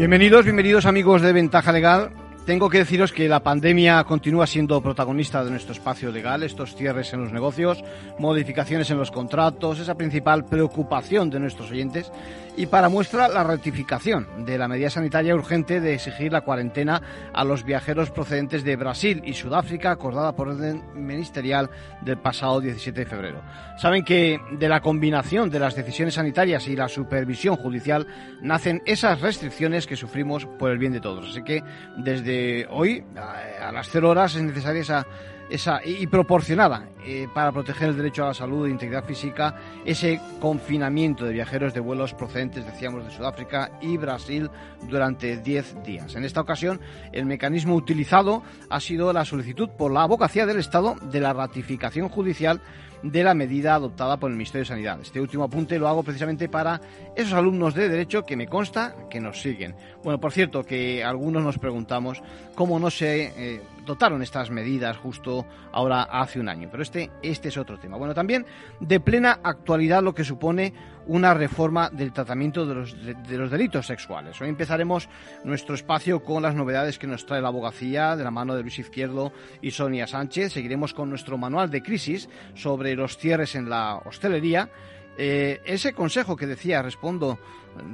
Bienvenidos, bienvenidos amigos de Ventaja Legal. Tengo que deciros que la pandemia continúa siendo protagonista de nuestro espacio legal, estos cierres en los negocios, modificaciones en los contratos, esa principal preocupación de nuestros oyentes y para muestra la ratificación de la medida sanitaria urgente de exigir la cuarentena a los viajeros procedentes de Brasil y Sudáfrica acordada por orden ministerial del pasado 17 de febrero. Saben que de la combinación de las decisiones sanitarias y la supervisión judicial nacen esas restricciones que sufrimos por el bien de todos. Así que desde hoy, a, las cero horas, es necesaria esa, esa y proporcionada eh, para proteger el derecho a la salud e integridad física, ese confinamiento de viajeros de vuelos procedentes, decíamos, de Sudáfrica y Brasil durante 10 días. En esta ocasión, el mecanismo utilizado ha sido la solicitud por la abogacía del Estado de la ratificación judicial de la medida adoptada por el Ministerio de Sanidad. Este último apunte lo hago precisamente para esos alumnos de Derecho que me consta que nos siguen. Bueno, por cierto, que algunos nos preguntamos cómo no se eh, estas medidas justo ahora hace un año. Pero este, este es otro tema. Bueno, también de plena actualidad lo que supone una reforma del tratamiento de los, de, los delitos sexuales. Hoy empezaremos nuestro espacio con las novedades que nos trae la abogacía de la mano de Luis Izquierdo y Sonia Sánchez. Seguiremos con nuestro manual de crisis sobre los cierres en la hostelería. Eh, ese consejo que decía respondo,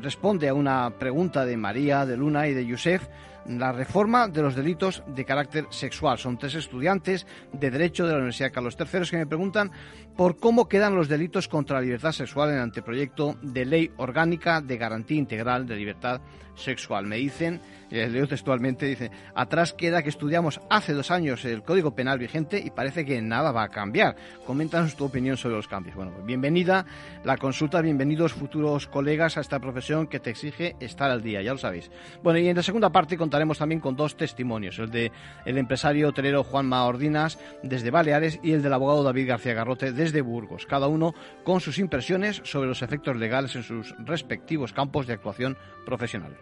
responde a una pregunta de María, de Luna y de Yusef la reforma de los delitos de carácter sexual. Son tres estudiantes de Derecho de la Universidad Carlos III que me preguntan por cómo quedan los delitos contra la libertad sexual en el anteproyecto de ley orgánica de garantía integral de libertad sexual. Me dicen eh, leo textualmente, dice, atrás queda que estudiamos hace dos años el Código Penal vigente y parece que nada va a cambiar. Coméntanos tu opinión sobre los cambios. Bueno, pues bienvenida la consulta, bienvenidos futuros colegas a esta profesión que te exige estar al día, ya lo sabéis. Bueno, y en la segunda parte contaremos también con dos testimonios, el de el empresario hotelero Juan Ordinas desde Baleares y el del abogado David García Garrote desde Burgos, cada uno con sus impresiones sobre los efectos legales en sus respectivos campos de actuación profesional.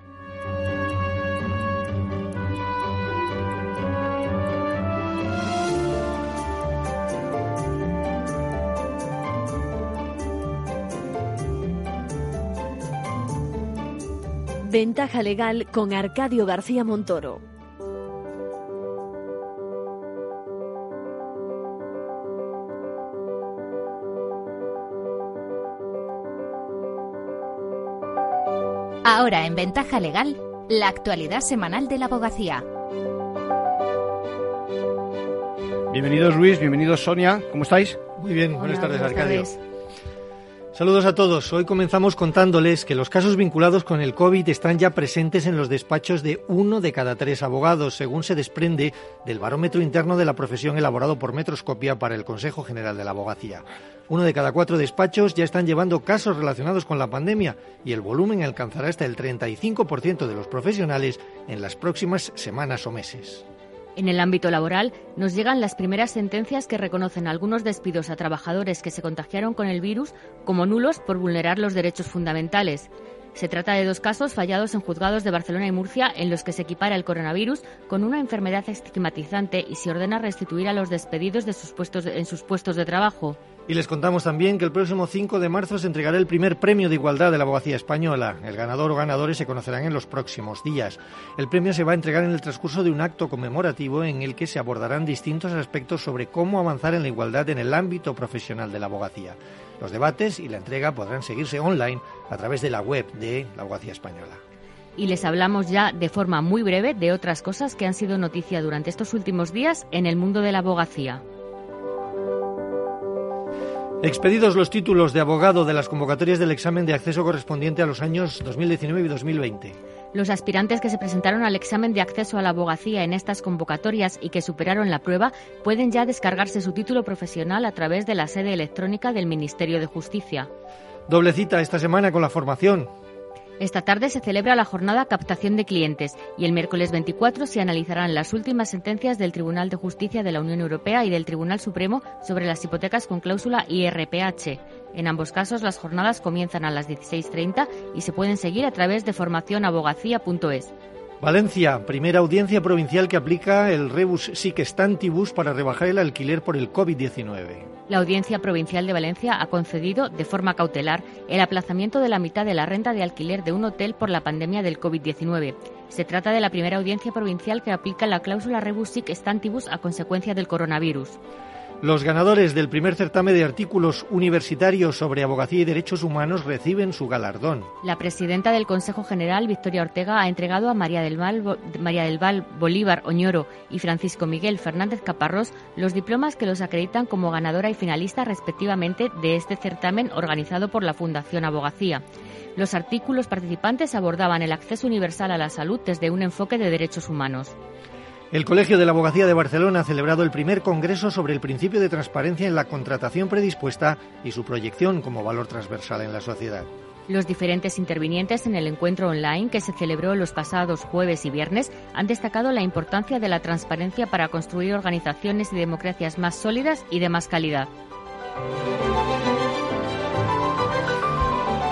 Ventaja legal con Arcadio García Montoro. Ahora en Ventaja Legal, la actualidad semanal de la abogacía. Bienvenidos Luis, bienvenidos Sonia, ¿cómo estáis? Muy bien, buenas tardes Arcadio. Saludos a todos. Hoy comenzamos contándoles que los casos vinculados con el COVID están ya presentes en los despachos de uno de cada tres abogados, según se desprende del barómetro interno de la profesión elaborado por Metroscopia para el Consejo General de la Abogacía. Uno de cada cuatro despachos ya están llevando casos relacionados con la pandemia y el volumen alcanzará hasta el 35% de los profesionales en las próximas semanas o meses. En el ámbito laboral, nos llegan las primeras sentencias que reconocen algunos despidos a trabajadores que se contagiaron con el virus como nulos por vulnerar los derechos fundamentales. Se trata de dos casos fallados en juzgados de Barcelona y Murcia en los que se equipara el coronavirus con una enfermedad estigmatizante y se ordena restituir a los despedidos de sus puestos, en sus puestos de trabajo. Y les contamos también que el próximo 5 de marzo se entregará el primer premio de igualdad de la abogacía española. El ganador o ganadores se conocerán en los próximos días. El premio se va a entregar en el transcurso de un acto conmemorativo en el que se abordarán distintos aspectos sobre cómo avanzar en la igualdad en el ámbito profesional de la abogacía. Los debates y la entrega podrán seguirse online a través de la web de la abogacía española y les hablamos ya de forma muy breve de otras cosas que han sido noticia durante estos últimos días en el mundo de la abogacía. Expedidos los títulos de abogado de las convocatorias del examen de acceso correspondiente a los años 2019 y 2020. Los aspirantes que se presentaron al examen de acceso a la abogacía en estas convocatorias y que superaron la prueba pueden ya descargarse su título profesional a través de la sede electrónica del Ministerio de Justicia. Doble cita esta semana con la formación. Esta tarde se celebra la jornada Captación de Clientes y el miércoles 24 se analizarán las últimas sentencias del Tribunal de Justicia de la Unión Europea y del Tribunal Supremo sobre las hipotecas con cláusula IRPH. En ambos casos, las jornadas comienzan a las 16.30 y se pueden seguir a través de formacionabogacía.es. Valencia, primera audiencia provincial que aplica el rebus sic stantibus para rebajar el alquiler por el COVID-19. La Audiencia Provincial de Valencia ha concedido, de forma cautelar, el aplazamiento de la mitad de la renta de alquiler de un hotel por la pandemia del COVID-19. Se trata de la primera audiencia provincial que aplica la cláusula rebus sic stantibus a consecuencia del coronavirus. Los ganadores del primer certamen de artículos universitarios sobre abogacía y derechos humanos reciben su galardón. La presidenta del Consejo General, Victoria Ortega, ha entregado a María del Val, Bolívar Oñoro y Francisco Miguel Fernández Caparrós los diplomas que los acreditan como ganadora y finalista respectivamente de este certamen organizado por la Fundación Abogacía. Los artículos participantes abordaban el acceso universal a la salud desde un enfoque de derechos humanos. El Colegio de la Abogacía de Barcelona ha celebrado el primer congreso sobre el principio de transparencia en la contratación predispuesta y su proyección como valor transversal en la sociedad. Los diferentes intervinientes en el encuentro online que se celebró los pasados jueves y viernes han destacado la importancia de la transparencia para construir organizaciones y democracias más sólidas y de más calidad.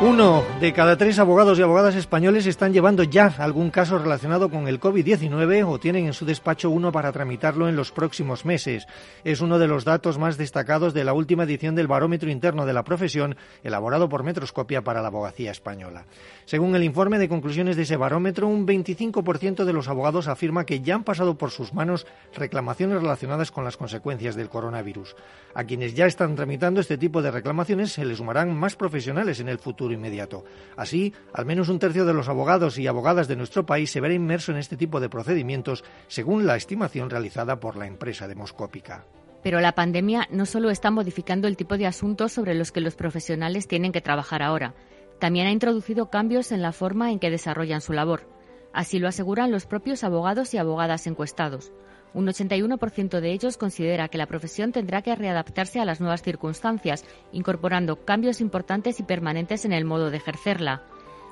Uno de cada tres abogados y abogadas españoles están llevando ya algún caso relacionado con el COVID-19 o tienen en su despacho uno para tramitarlo en los próximos meses. Es uno de los datos más destacados de la última edición del Barómetro Interno de la Profesión, elaborado por Metroscopia para la Abogacía Española. Según el informe de conclusiones de ese barómetro, un 25% de los abogados afirma que ya han pasado por sus manos reclamaciones relacionadas con las consecuencias del coronavirus. A quienes ya están tramitando este tipo de reclamaciones se les sumarán más profesionales en el futuro inmediato. Así, al menos un tercio de los abogados y abogadas de nuestro país se verá inmerso en este tipo de procedimientos, según la estimación realizada por la empresa demoscópica. Pero la pandemia no solo está modificando el tipo de asuntos sobre los que los profesionales tienen que trabajar ahora, también ha introducido cambios en la forma en que desarrollan su labor. Así lo aseguran los propios abogados y abogadas encuestados. Un 81% de ellos considera que la profesión tendrá que readaptarse a las nuevas circunstancias, incorporando cambios importantes y permanentes en el modo de ejercerla.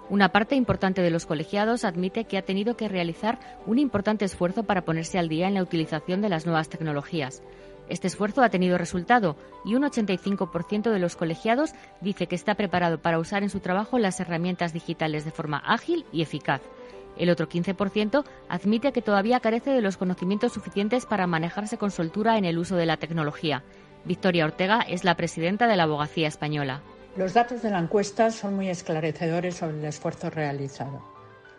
Una parte importante de los colegiados admite que ha tenido que realizar un importante esfuerzo para ponerse al día en la utilización de las nuevas tecnologías. Este esfuerzo ha tenido resultado y un 85% de los colegiados dice que está preparado para usar en su trabajo las herramientas digitales de forma ágil y eficaz. El otro 15% admite que todavía carece de los conocimientos suficientes para manejarse con soltura en el uso de la tecnología. Victoria Ortega es la presidenta de la Abogacía Española. Los datos de la encuesta son muy esclarecedores sobre el esfuerzo realizado.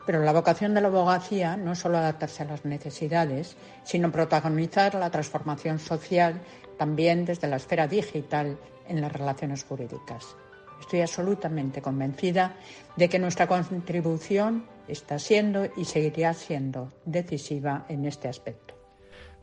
Pero la vocación de la abogacía no es solo adaptarse a las necesidades, sino protagonizar la transformación social también desde la esfera digital en las relaciones jurídicas. Estoy absolutamente convencida de que nuestra contribución está siendo y seguirá siendo decisiva en este aspecto.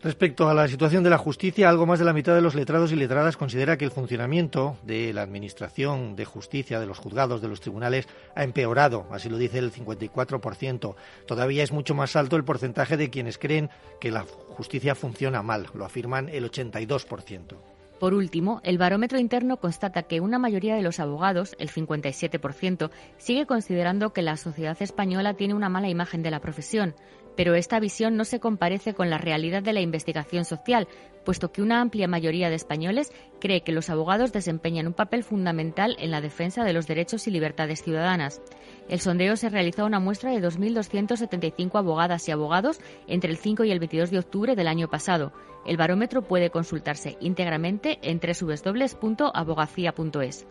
Respecto a la situación de la justicia, algo más de la mitad de los letrados y letradas considera que el funcionamiento de la Administración de Justicia, de los juzgados, de los tribunales, ha empeorado, así lo dice el 54%. Todavía es mucho más alto el porcentaje de quienes creen que la justicia funciona mal, lo afirman el 82%. Por último, el barómetro interno constata que una mayoría de los abogados, el 57%, sigue considerando que la sociedad española tiene una mala imagen de la profesión, pero esta visión no se comparece con la realidad de la investigación social, puesto que una amplia mayoría de españoles cree que los abogados desempeñan un papel fundamental en la defensa de los derechos y libertades ciudadanas. El sondeo se realizó a una muestra de 2.275 abogadas y abogados entre el 5 y el 22 de octubre del año pasado. El barómetro puede consultarse íntegramente en www.abogacía.es.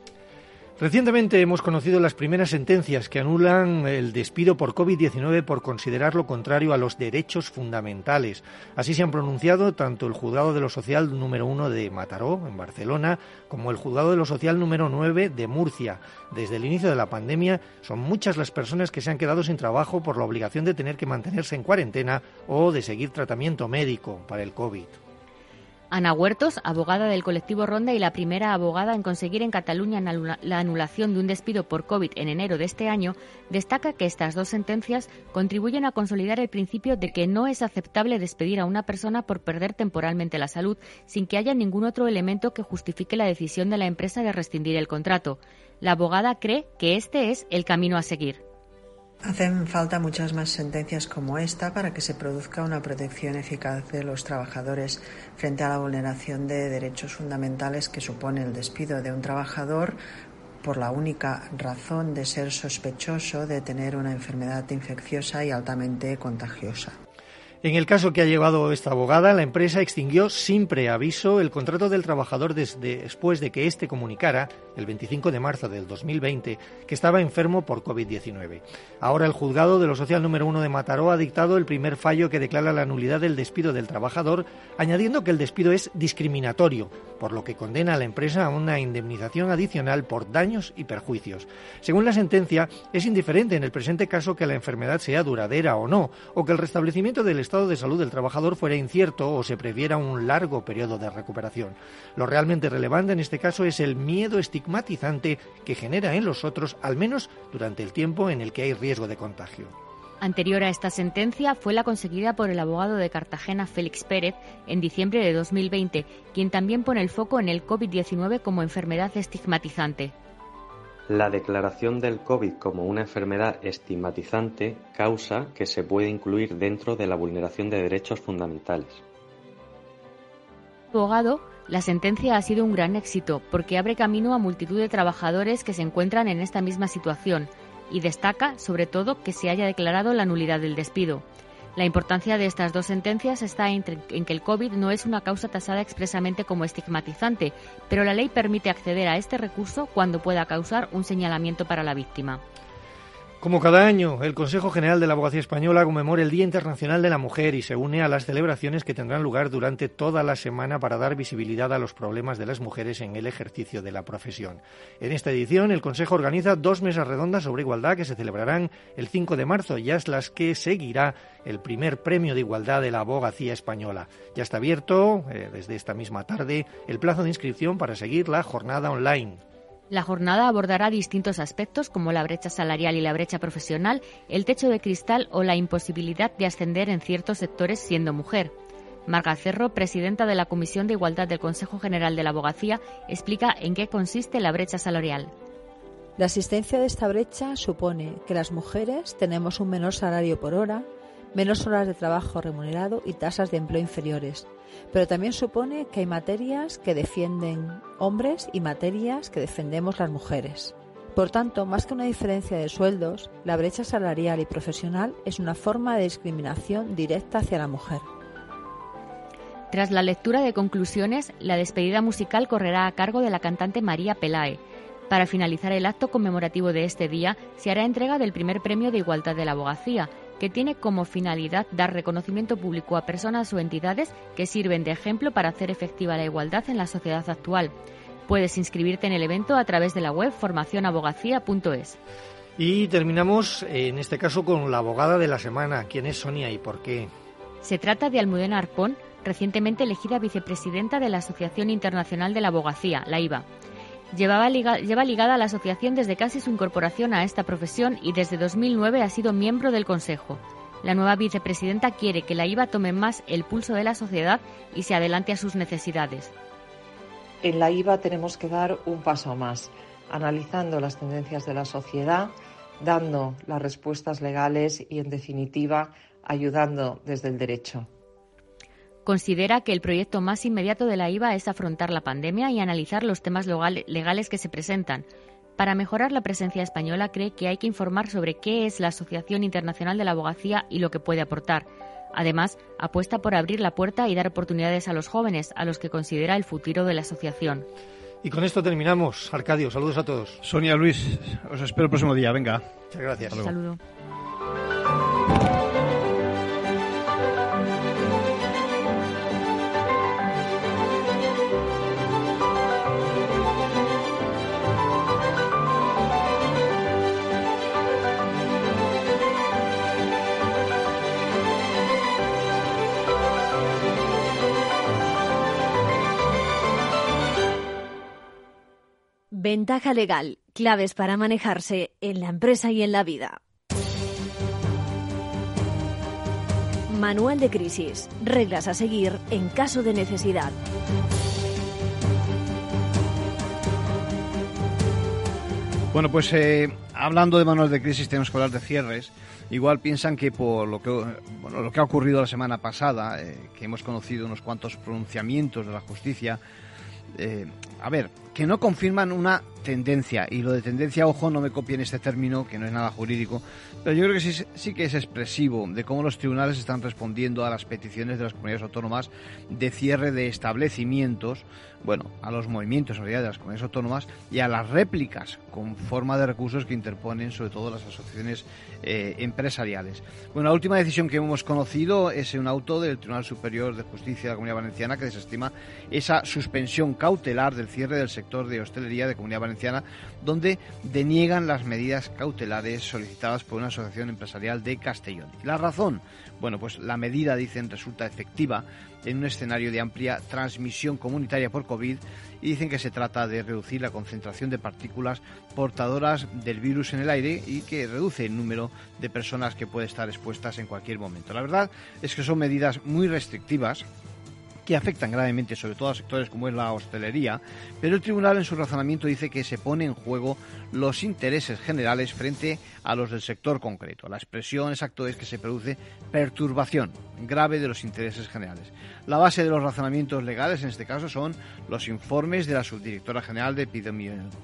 Recientemente hemos conocido las primeras sentencias que anulan el despido por COVID-19 por considerar lo contrario a los derechos fundamentales. Así se han pronunciado tanto el Juzgado de lo Social número 1 de Mataró, en Barcelona, como el Juzgado de lo Social número 9 de Murcia. Desde el inicio de la pandemia son muchas las personas que se han quedado sin trabajo por la obligación de tener que mantenerse en cuarentena o de seguir tratamiento médico para el COVID. Ana Huertos, abogada del colectivo Ronda y la primera abogada en conseguir en Cataluña la anulación de un despido por COVID en enero de este año, destaca que estas dos sentencias contribuyen a consolidar el principio de que no es aceptable despedir a una persona por perder temporalmente la salud sin que haya ningún otro elemento que justifique la decisión de la empresa de rescindir el contrato. La abogada cree que este es el camino a seguir. Hacen falta muchas más sentencias como esta para que se produzca una protección eficaz de los trabajadores frente a la vulneración de derechos fundamentales que supone el despido de un trabajador por la única razón de ser sospechoso de tener una enfermedad infecciosa y altamente contagiosa. En el caso que ha llevado esta abogada, la empresa extinguió sin preaviso el contrato del trabajador desde, después de que éste comunicara, el 25 de marzo del 2020, que estaba enfermo por COVID-19. Ahora el juzgado de lo social número uno de Mataró ha dictado el primer fallo que declara la nulidad del despido del trabajador, añadiendo que el despido es discriminatorio, por lo que condena a la empresa a una indemnización adicional por daños y perjuicios. Según la sentencia, es indiferente en el presente caso que la enfermedad sea duradera o no, o que el restablecimiento del estado de salud del trabajador fuera incierto o se previera un largo periodo de recuperación. Lo realmente relevante en este caso es el miedo estigmatizante que genera en los otros, al menos durante el tiempo en el que hay riesgo de contagio. Anterior a esta sentencia fue la conseguida por el abogado de Cartagena Félix Pérez en diciembre de 2020, quien también pone el foco en el COVID-19 como enfermedad estigmatizante. La declaración del COVID como una enfermedad estigmatizante causa que se puede incluir dentro de la vulneración de derechos fundamentales. Abogado, la sentencia ha sido un gran éxito porque abre camino a multitud de trabajadores que se encuentran en esta misma situación y destaca, sobre todo, que se haya declarado la nulidad del despido. La importancia de estas dos sentencias está en, que el COVID no es una causa tasada expresamente como estigmatizante, pero la ley permite acceder a este recurso cuando pueda causar un señalamiento para la víctima. Como cada año, el Consejo General de la Abogacía Española conmemora el Día Internacional de la Mujer y se une a las celebraciones que tendrán lugar durante toda la semana para dar visibilidad a los problemas de las mujeres en el ejercicio de la profesión. En esta edición, el Consejo organiza dos mesas redondas sobre igualdad que se celebrarán el 5 de marzo y es las que seguirá el primer premio de igualdad de la abogacía española. Ya está abierto, eh, desde esta misma tarde, el plazo de inscripción para seguir la jornada online. La jornada abordará distintos aspectos como la brecha salarial y la brecha profesional, el techo de cristal o la imposibilidad de ascender en ciertos sectores siendo mujer. Marga Cerro, presidenta de la Comisión de Igualdad del Consejo General de la Abogacía, explica en qué consiste la brecha salarial. La existencia de esta brecha supone que las mujeres tenemos un menor salario por hora, menos horas de trabajo remunerado y tasas de empleo inferiores. Pero también supone que hay materias que defienden hombres y materias que defendemos las mujeres. Por tanto, más que una diferencia de sueldos, la brecha salarial y profesional es una forma de discriminación directa hacia la mujer. Tras la lectura de conclusiones, la despedida musical correrá a cargo de la cantante María Pelae. Para finalizar el acto conmemorativo de este día, se hará entrega del primer premio de igualdad de la abogacía, que tiene como finalidad dar reconocimiento público a personas o entidades que sirven de ejemplo para hacer efectiva la igualdad en la sociedad actual. Puedes inscribirte en el evento a través de la web formacionabogacía.es. Y terminamos, en este caso, con la abogada de la semana. ¿Quién es Sonia y por qué? Se trata de Almudena Arpón, recientemente elegida vicepresidenta de la Asociación Internacional de la Abogacía, la IVA. Llevaba lleva ligada a la asociación desde casi su incorporación a esta profesión y desde 2009 ha sido miembro del Consejo. La nueva vicepresidenta quiere que la IVA tome más el pulso de la sociedad y se adelante a sus necesidades. En la IVA tenemos que dar un paso más, analizando las tendencias de la sociedad, dando las respuestas legales y, en definitiva, ayudando desde el derecho. Considera que el proyecto más inmediato de la IVA es afrontar la pandemia y analizar los temas legales que se presentan. Para mejorar la presencia española cree que hay que informar sobre qué es la Asociación Internacional de la Abogacía y lo que puede aportar. Además, apuesta por abrir la puerta y dar oportunidades a los jóvenes, a los que considera el futuro de la asociación. Y con esto terminamos. Arcadio, saludos a todos. Sonia Luis, os espero el próximo día. Venga. Muchas gracias. Saludo. Ventaja legal, claves para manejarse en la empresa y en la vida. Manual de crisis, reglas a seguir en caso de necesidad. Bueno, pues eh, hablando de manual de crisis tenemos que hablar de cierres. Igual piensan que por lo que, bueno, lo que ha ocurrido la semana pasada, eh, que hemos conocido unos cuantos pronunciamientos de la justicia, eh, a ver, que no confirman una tendencia. Y lo de tendencia, ojo, no me copien este término, que no es nada jurídico, pero yo creo que sí, sí que es expresivo de cómo los tribunales están respondiendo a las peticiones de las comunidades autónomas de cierre de establecimientos, bueno, a los movimientos en realidad de las comunidades autónomas y a las réplicas con forma de recursos que interponen sobre todo las asociaciones eh, empresariales. Bueno, la última decisión que hemos conocido es un auto del Tribunal Superior de Justicia de la Comunidad Valenciana que desestima esa suspensión cautelar del cierre del sector de hostelería de Comunidad Valenciana, donde deniegan las medidas cautelares solicitadas por una asociación empresarial de Castellón. la razón? Bueno, pues la medida, dicen, resulta efectiva en un escenario de amplia transmisión comunitaria por COVID y dicen que se trata de reducir la concentración de partículas portadoras del virus en el aire y que reduce el número de personas que puede estar expuestas en cualquier momento. La verdad es que son medidas muy restrictivas que afectan gravemente sobre todo a sectores como es la hostelería, pero el tribunal en su razonamiento dice que se pone en juego los intereses generales frente a los del sector concreto. La expresión exacta es que se produce perturbación grave de los intereses generales. La base de los razonamientos legales en este caso son los informes de la subdirectora general de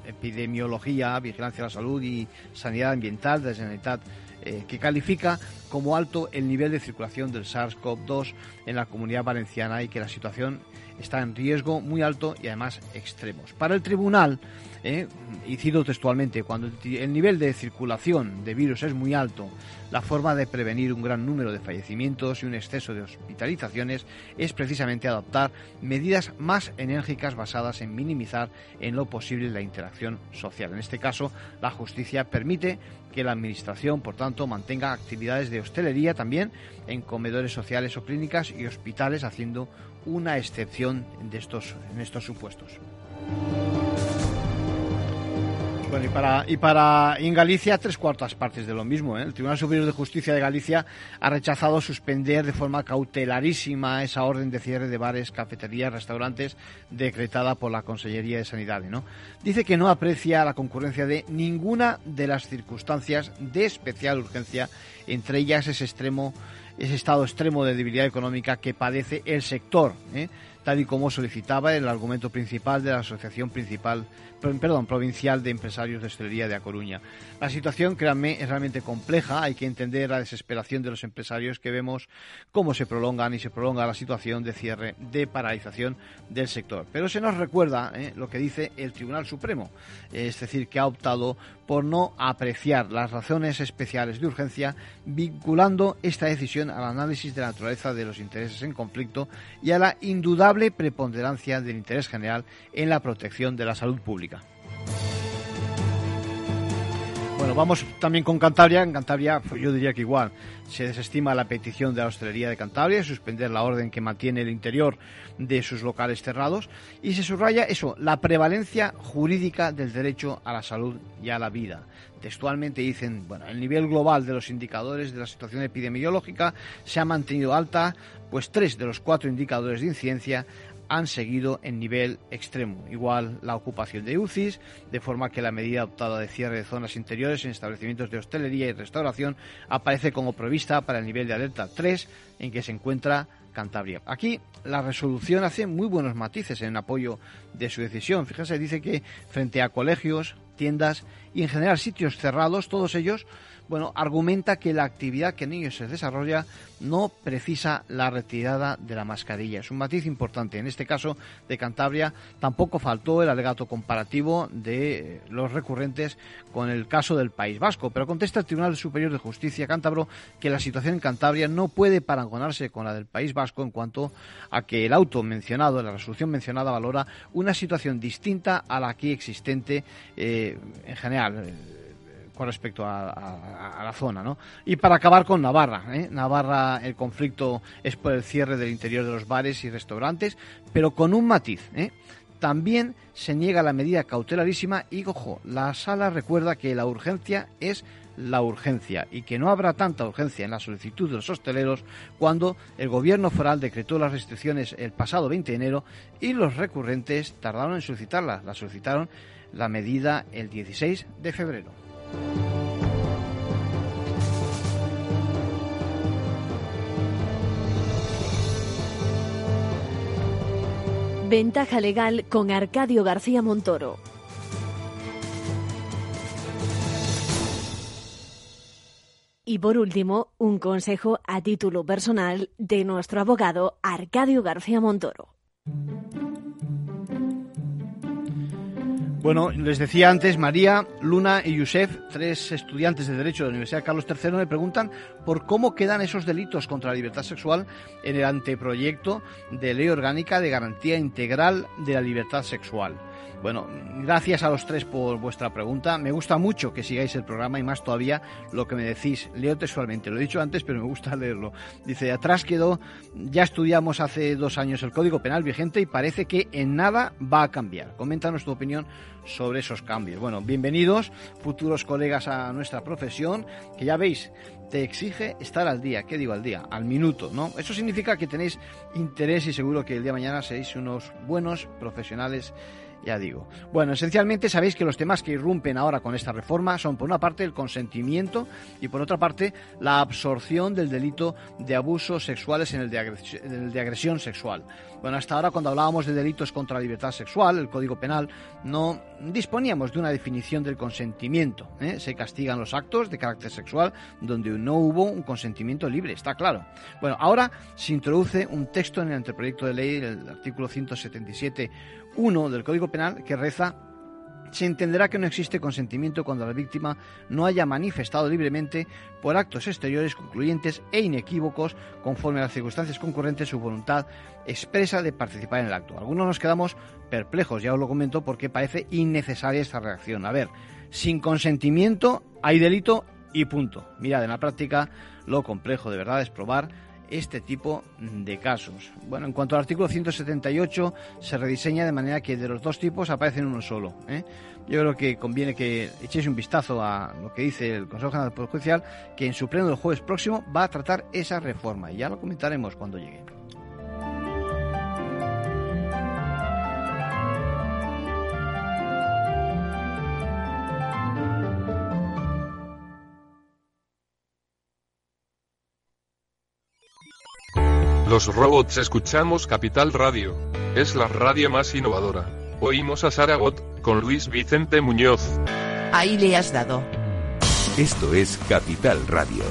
Epidemiología, Vigilancia de la Salud y Sanidad Ambiental de la Generalitat eh, que califica como alto el nivel de circulación del SARS-CoV-2 en la comunidad valenciana y que la situación está en riesgo muy alto y además extremos. Para el tribunal, ¿eh? y cito textualmente, cuando el nivel de circulación de virus es muy alto, la forma de prevenir un gran número de fallecimientos y un exceso de hospitalizaciones es precisamente adoptar medidas más enérgicas basadas en minimizar en lo posible la interacción social. En este caso, la justicia permite que la Administración, por tanto, mantenga actividades de hostelería también en comedores sociales o clínicas y hospitales, haciendo una excepción de estos, en estos supuestos. Bueno, y para, y para en Galicia tres cuartas partes de lo mismo. ¿eh? El Tribunal Superior de Justicia de Galicia ha rechazado suspender de forma cautelarísima esa orden de cierre de bares, cafeterías, restaurantes decretada por la Consellería de Sanidad. ¿no? Dice que no aprecia la concurrencia de ninguna de las circunstancias de especial urgencia, entre ellas ese extremo, ese estado extremo de debilidad económica que padece el sector. ¿eh? tal y como solicitaba el argumento principal de la Asociación Principal perdón, provincial de empresarios de hostelería de A Coruña. La situación, créanme, es realmente compleja. Hay que entender la desesperación de los empresarios que vemos cómo se prolongan y se prolonga la situación de cierre, de paralización del sector. Pero se nos recuerda eh, lo que dice el Tribunal Supremo, es decir, que ha optado por no apreciar las razones especiales de urgencia, vinculando esta decisión al análisis de la naturaleza de los intereses en conflicto y a la indudable preponderancia del interés general en la protección de la salud pública. Bueno, vamos también con Cantabria. En Cantabria, pues yo diría que igual se desestima la petición de la hostelería de Cantabria de suspender la orden que mantiene el interior de sus locales cerrados y se subraya eso, la prevalencia jurídica del derecho a la salud y a la vida. Textualmente dicen, bueno, el nivel global de los indicadores de la situación epidemiológica se ha mantenido alta, pues tres de los cuatro indicadores de incidencia han seguido en nivel extremo. Igual la ocupación de UCIs, de forma que la medida adoptada de cierre de zonas interiores en establecimientos de hostelería y restauración aparece como prevista para el nivel de alerta 3 en que se encuentra Cantabria. Aquí la resolución hace muy buenos matices en apoyo de su decisión. Fíjense, dice que frente a colegios, y en general sitios cerrados, todos ellos bueno, argumenta que la actividad que en ellos se desarrolla no precisa la retirada de la mascarilla. Es un matiz importante. En este caso de Cantabria tampoco faltó el alegato comparativo de los recurrentes con el caso del País Vasco, pero contesta el Tribunal Superior de Justicia cántabro que la situación en Cantabria no puede parangonarse con la del País Vasco en cuanto a que el auto mencionado, la resolución mencionada, valora una situación distinta a la aquí existente eh, en general con respecto a, la zona. ¿no? Y para acabar con Navarra. ¿eh? Navarra, el conflicto es por el cierre del interior de los bares y restaurantes, pero con un matiz. ¿eh? También se niega la medida cautelarísima y, ojo, la sala recuerda que la urgencia es la urgencia y que no habrá tanta urgencia en la solicitud de los hosteleros cuando el gobierno foral decretó las restricciones el pasado 20 de enero y los recurrentes tardaron en solicitarla. La solicitaron la medida el 16 de febrero. Ventaja legal con Arcadio García Montoro. Y por último, un consejo a título personal de nuestro abogado Arcadio García Montoro. Bueno, les decía antes, María, Luna y Yusef, tres estudiantes de Derecho de la Universidad Carlos III, me preguntan por cómo quedan esos delitos contra la libertad sexual en el anteproyecto de ley orgánica de garantía integral de la libertad sexual. Bueno, gracias a los tres por vuestra pregunta. Me gusta mucho que sigáis el programa y más todavía lo que me decís. Leo textualmente, lo he dicho antes, pero me gusta leerlo. Dice, atrás quedó, ya estudiamos hace dos años el Código Penal vigente y parece que en nada va a cambiar. Coméntanos tu opinión sobre esos cambios. Bueno, bienvenidos, futuros colegas a nuestra profesión, que ya veis, te exige estar al día. ¿Qué digo al día? Al minuto, ¿no? Eso significa que tenéis interés y seguro que el día de mañana seréis unos buenos profesionales ya digo. Bueno, esencialmente sabéis que los temas que irrumpen ahora con esta reforma son, por una parte, el consentimiento y, por otra parte, la absorción del delito de abusos sexuales en el de, agresión, sexual. Bueno, hasta ahora, cuando hablábamos de delitos contra la libertad sexual, el Código Penal, no disponíamos de una definición del consentimiento. ¿eh? Se castigan los actos de carácter sexual donde no hubo un consentimiento libre, está claro. Bueno, ahora se introduce un texto en el anteproyecto de ley, el artículo 177 1 del Código Penal que reza se entenderá que no existe consentimiento cuando la víctima no haya manifestado libremente por actos exteriores concluyentes e inequívocos conforme a las circunstancias concurrentes su voluntad expresa de participar en el acto. Algunos nos quedamos perplejos, ya os lo comento, porque parece innecesaria esta reacción. A ver, sin consentimiento hay delito y punto. Mirad, en la práctica lo complejo de verdad es probar este tipo de casos. Bueno, en cuanto al artículo 178, se rediseña de manera que de los dos tipos aparecen uno solo. ¿eh? Yo creo que conviene que echéis un vistazo a lo que dice el Consejo General del Poder Judicial, que en su pleno del jueves próximo va a tratar esa reforma y ya lo comentaremos cuando llegue. Los robots escuchamos Capital Radio. Es la radio más innovadora. Oímos a Saragot, con Luis Vicente Muñoz. Ahí le has dado. Esto es Capital Radio.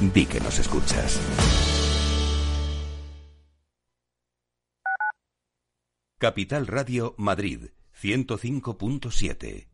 Di que nos escuchas. Capital Radio Madrid, 105.7.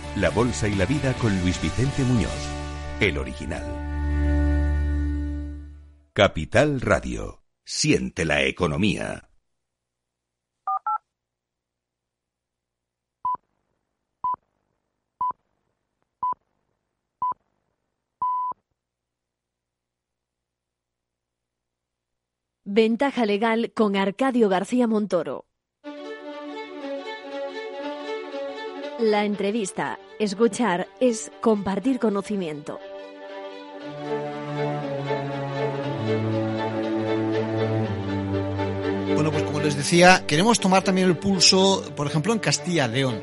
la bolsa y la vida con Luis Vicente Muñoz, el original. Capital Radio. Siente la economía. Ventaja legal con Arcadio García Montoro. La entrevista, escuchar, es compartir conocimiento. Bueno, pues como les decía, queremos tomar también el pulso, por ejemplo, en Castilla-León,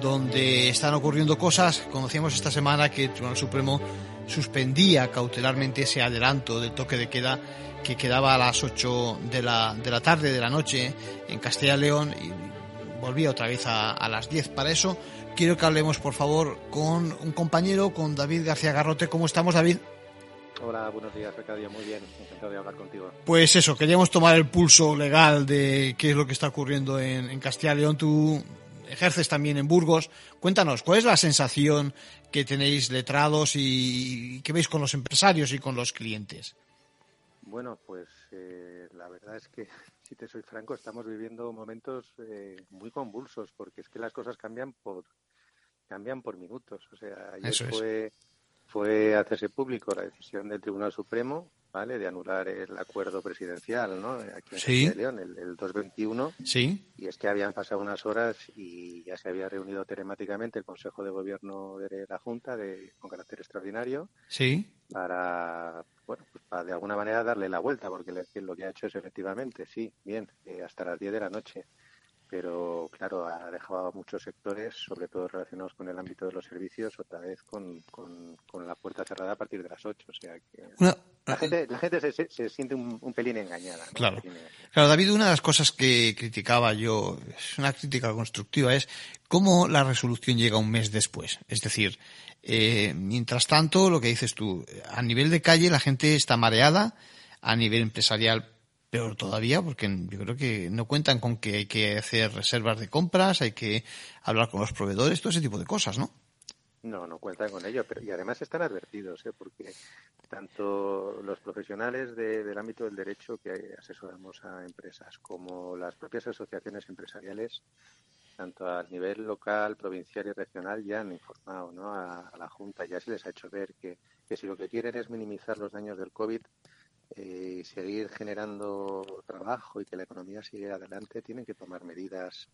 donde están ocurriendo cosas. Conocíamos esta semana que el Tribunal Supremo suspendía cautelarmente ese adelanto del toque de queda que quedaba a las 8 de la, de la tarde, de la noche, en Castilla-León y volvía otra vez a, a las 10. Para eso quiero que hablemos, por favor, con un compañero, con David García Garrote. ¿Cómo estamos, David? Hola, buenos días, Arcadio. Muy bien, encantado de hablar contigo. Pues eso, queríamos tomar el pulso legal de qué es lo que está ocurriendo en, en Castilla León. Tú ejerces también en Burgos. Cuéntanos, ¿cuál es la sensación que tenéis letrados y, que veis con los empresarios y con los clientes? Bueno, pues eh, la verdad es que, si te soy franco, estamos viviendo momentos eh, muy convulsos porque es que las cosas cambian por cambian por minutos. O sea, ayer fue fue hacerse público la decisión del Tribunal Supremo, ¿vale? De anular el acuerdo presidencial, ¿no? Aquí en sí. León, el, el, 221. Sí. Y es que habían pasado unas horas y ya se había reunido telemáticamente el Consejo de Gobierno de la Junta de, con carácter extraordinario. Sí. Para, bueno, pues para de alguna manera darle la vuelta, porque lo que ha hecho es efectivamente, sí, bien, eh, hasta las 10 de la noche pero claro, ha dejado a muchos sectores, sobre todo relacionados con el ámbito de los servicios, otra vez con, con, con la puerta cerrada a partir de las 8. O sea que una, la gente, la gente se, se siente un, un, pelín engañada. ¿no? Claro. Pelín engañada. claro, David, una de las cosas que criticaba yo, es una crítica constructiva, es cómo la resolución llega un mes después. Es decir, eh, mientras tanto, lo que dices tú, a nivel de calle la gente está mareada, a nivel empresarial peor todavía, porque yo creo que no cuentan con que hay que hacer reservas de compras, hay que hablar con los proveedores, todo ese tipo de cosas, ¿no? No, no cuentan con ello, pero y además están advertidos, ¿eh? porque tanto los profesionales de, del ámbito del derecho que asesoramos a empresas como las propias asociaciones empresariales, tanto a nivel local, provincial y regional, ya han informado ¿no? a, la Junta, ya se les ha hecho ver que, que si lo que quieren es minimizar los daños del COVID, eh, seguir generando trabajo y que la economía siga adelante, tienen que tomar medidas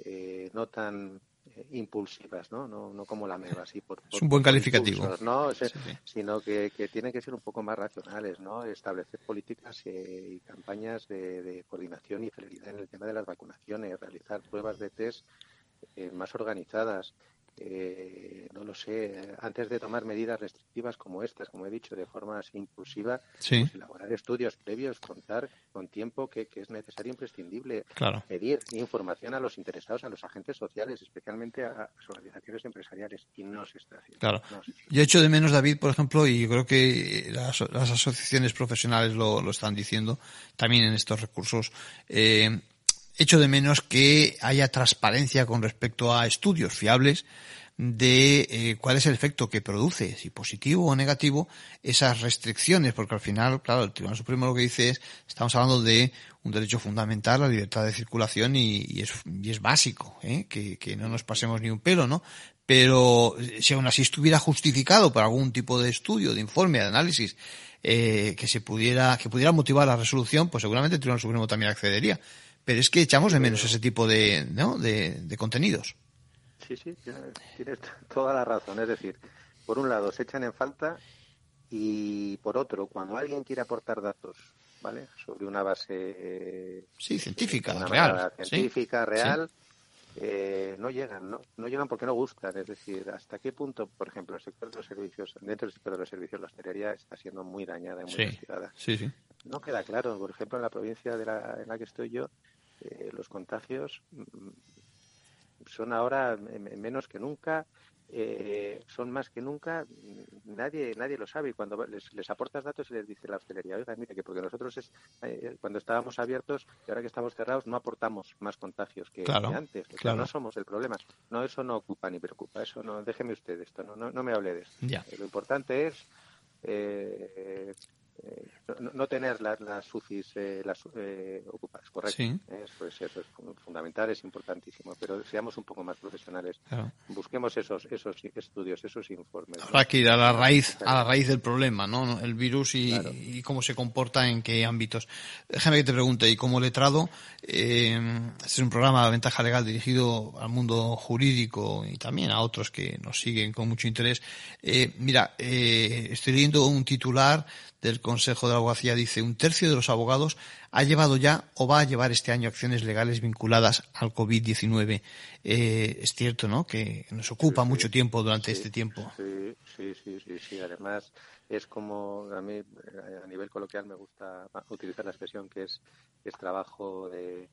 eh, no tan eh, impulsivas, ¿no? ¿no? No como la MEVA, así por, por Es un buen calificativo. impulsos, ¿no? Sí. Sino que, que tienen que ser un poco más racionales, ¿no? Establecer políticas eh, y campañas de, de coordinación y celeridad en el tema de las vacunaciones, realizar pruebas de test eh, más organizadas. Eh, no lo sé, antes de tomar medidas restrictivas como estas, como he dicho, de forma así impulsiva, Sí. pues elaborar estudios previos, contar con tiempo que, que es necesario e imprescindible, Claro. pedir información a los interesados, a los agentes sociales, especialmente a las organizaciones empresariales, y no se está haciendo. Claro. No se- Yo echo de menos, David, por ejemplo, y creo que las, las asociaciones profesionales lo, lo están diciendo también en estos recursos, eh, echo de menos que haya transparencia con respecto a estudios fiables de eh, cuál es el efecto que produce, si positivo o negativo, esas restricciones, porque al final, claro, el Tribunal Supremo lo que dice es, estamos hablando de un derecho fundamental, la libertad de circulación, y, es, y es básico, ¿eh? que, que no nos pasemos ni un pelo, ¿no? Pero si aún así estuviera justificado por algún tipo de estudio, de informe, de análisis, eh, que se pudiera, que pudiera motivar la resolución, pues seguramente el Tribunal Supremo también accedería. Pero es que echamos de menos ese tipo de, ¿no? de, de contenidos. Sí, sí, tienes toda la razón. Es decir, por un lado se echan en falta y por otro, cuando alguien quiere aportar datos, ¿vale? Sobre una base eh, Sí, científica, una real. sí. científica, Sí. real, eh, no llegan, ¿no? No llegan porque no gustan. Es decir, hasta qué punto, por ejemplo, el sector de los servicios, dentro del sector de los servicios, la hostelería está siendo muy dañada y muy castigada. sí, sí. No queda claro. Por ejemplo, en la provincia de la, en la que estoy yo, eh, los contagios mm, son ahora menos que nunca, eh, son más que nunca. mm, Nadie nadie lo sabe. Y cuando les, les aportas datos y les dice la hostelería, oiga, mire, que porque nosotros es, eh, cuando estábamos abiertos y ahora que estamos cerrados no aportamos más contagios que, Claro, que antes. O sea, claro. no somos el problema. No, eso no ocupa ni preocupa. Eso no, déjeme usted esto, no, no, no me hable de esto. Ya. Eh, Lo importante es eh, no, tener las, las UCIs eh, las, eh, ocupadas, correcto. Eso, es, eso es fundamental, es importantísimo, pero seamos un poco más profesionales. Busquemos esos, esos estudios, esos informes. Habrá que ir a la raíz, a la raíz del problema, ¿no? El virus y, cómo se comporta en qué ámbitos. Déjame que te pregunte, y como letrado, eh, este es un programa de ventaja legal dirigido al mundo jurídico y también a otros que nos siguen con mucho interés. Eh, mira, eh, estoy leyendo un titular del Consejo de la Abogacía dice un tercio de los abogados ha llevado ya o va a llevar este año acciones legales vinculadas al COVID-19. Eh, es cierto, ¿no? Que nos ocupa mucho tiempo durante este tiempo. Sí, sí, sí, sí, Además, es como a mí, a nivel coloquial, me gusta utilizar la expresión que es, es trabajo de,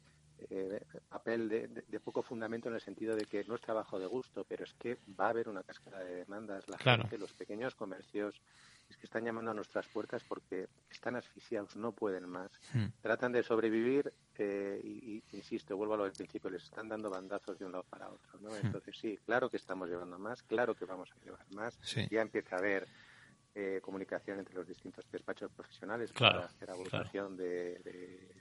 eh, papel de, poco fundamento en el sentido de que no es trabajo de gusto, pero es que va a haber una cascada de demandas. La gente, los pequeños comercios, es que están llamando a nuestras puertas porque están asfixiados, no pueden más. Hmm. Tratan de sobrevivir eh, y, insisto, vuelvo a lo del principio, les están dando bandazos de un lado para otro. ¿no? Hmm. Entonces, sí, claro que estamos llevando más, claro que vamos a llevar más. Ya empieza a haber eh, comunicación entre los distintos despachos profesionales para hacer agrupación de,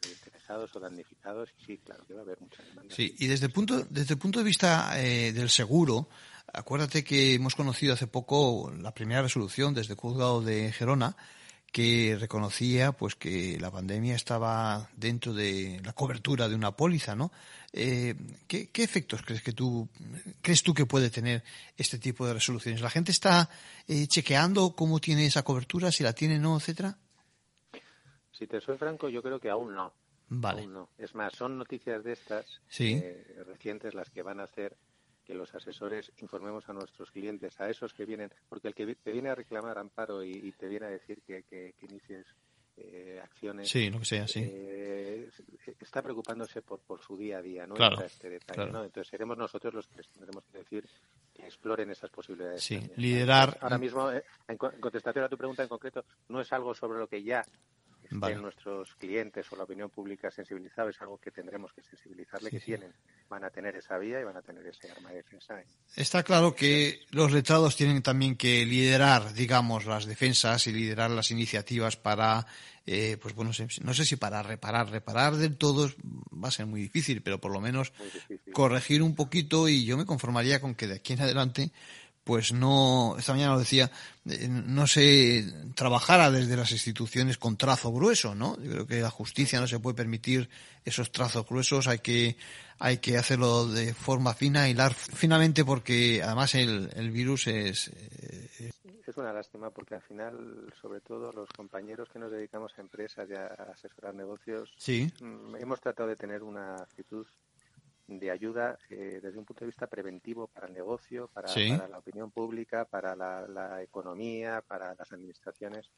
interesados o damnificados. Y sí, claro que va a haber mucha demanda. Sí, y desde el punto, desde el punto de vista eh, del seguro, acuérdate que hemos conocido hace poco la primera resolución desde el juzgado de Gerona que reconocía pues que la pandemia estaba dentro de la cobertura de una póliza, ¿no? Eh, ¿qué, efectos crees que tú crees tú que puede tener este tipo de resoluciones? ¿La gente está eh, chequeando cómo tiene esa cobertura, si la tiene no, etcétera? Si te soy franco, yo creo que aún no. Vale. no. Es más, son noticias de estas eh, recientes las que van a hacer que los asesores informemos a nuestros clientes, a esos que vienen, porque el que te viene a reclamar amparo y, te viene a decir que, que, inicies eh, acciones. Sí, lo que sea, sí. Eh, está preocupándose por, por su día a día, ¿no? Claro, este detalle, ¿no? Entonces seremos nosotros los que les tendremos que decir que exploren esas posibilidades. Sí, liderar. Ahora mismo, eh, en contestación a tu pregunta en concreto, no es algo sobre lo que ya vale. nuestros clientes o la opinión pública sensibilizada es algo que tendremos que sensibilizarle, que tienen, van a tener esa vía y van a tener ese arma de defensa. Está claro que los letrados tienen también que liderar, digamos, las defensas y liderar las iniciativas para, eh, pues bueno, no sé si para reparar, reparar del todo va a ser muy difícil, pero por lo menos corregir un poquito y yo me conformaría con que de aquí en adelante pues no, esta mañana lo decía, eh, no se trabajara desde las instituciones con trazo grueso, ¿no? Yo creo que la justicia no se puede permitir esos trazos gruesos, hay que, hay que hacerlo de forma fina, hilar finamente porque además el, el virus es... Eh, es una lástima porque al final, sobre todo los compañeros que nos dedicamos a empresas y a asesorar negocios, sí. Mm, hemos tratado de tener una actitud de ayuda eh, desde un punto de vista preventivo para el negocio, para, la opinión pública, para la, economía, para las administraciones.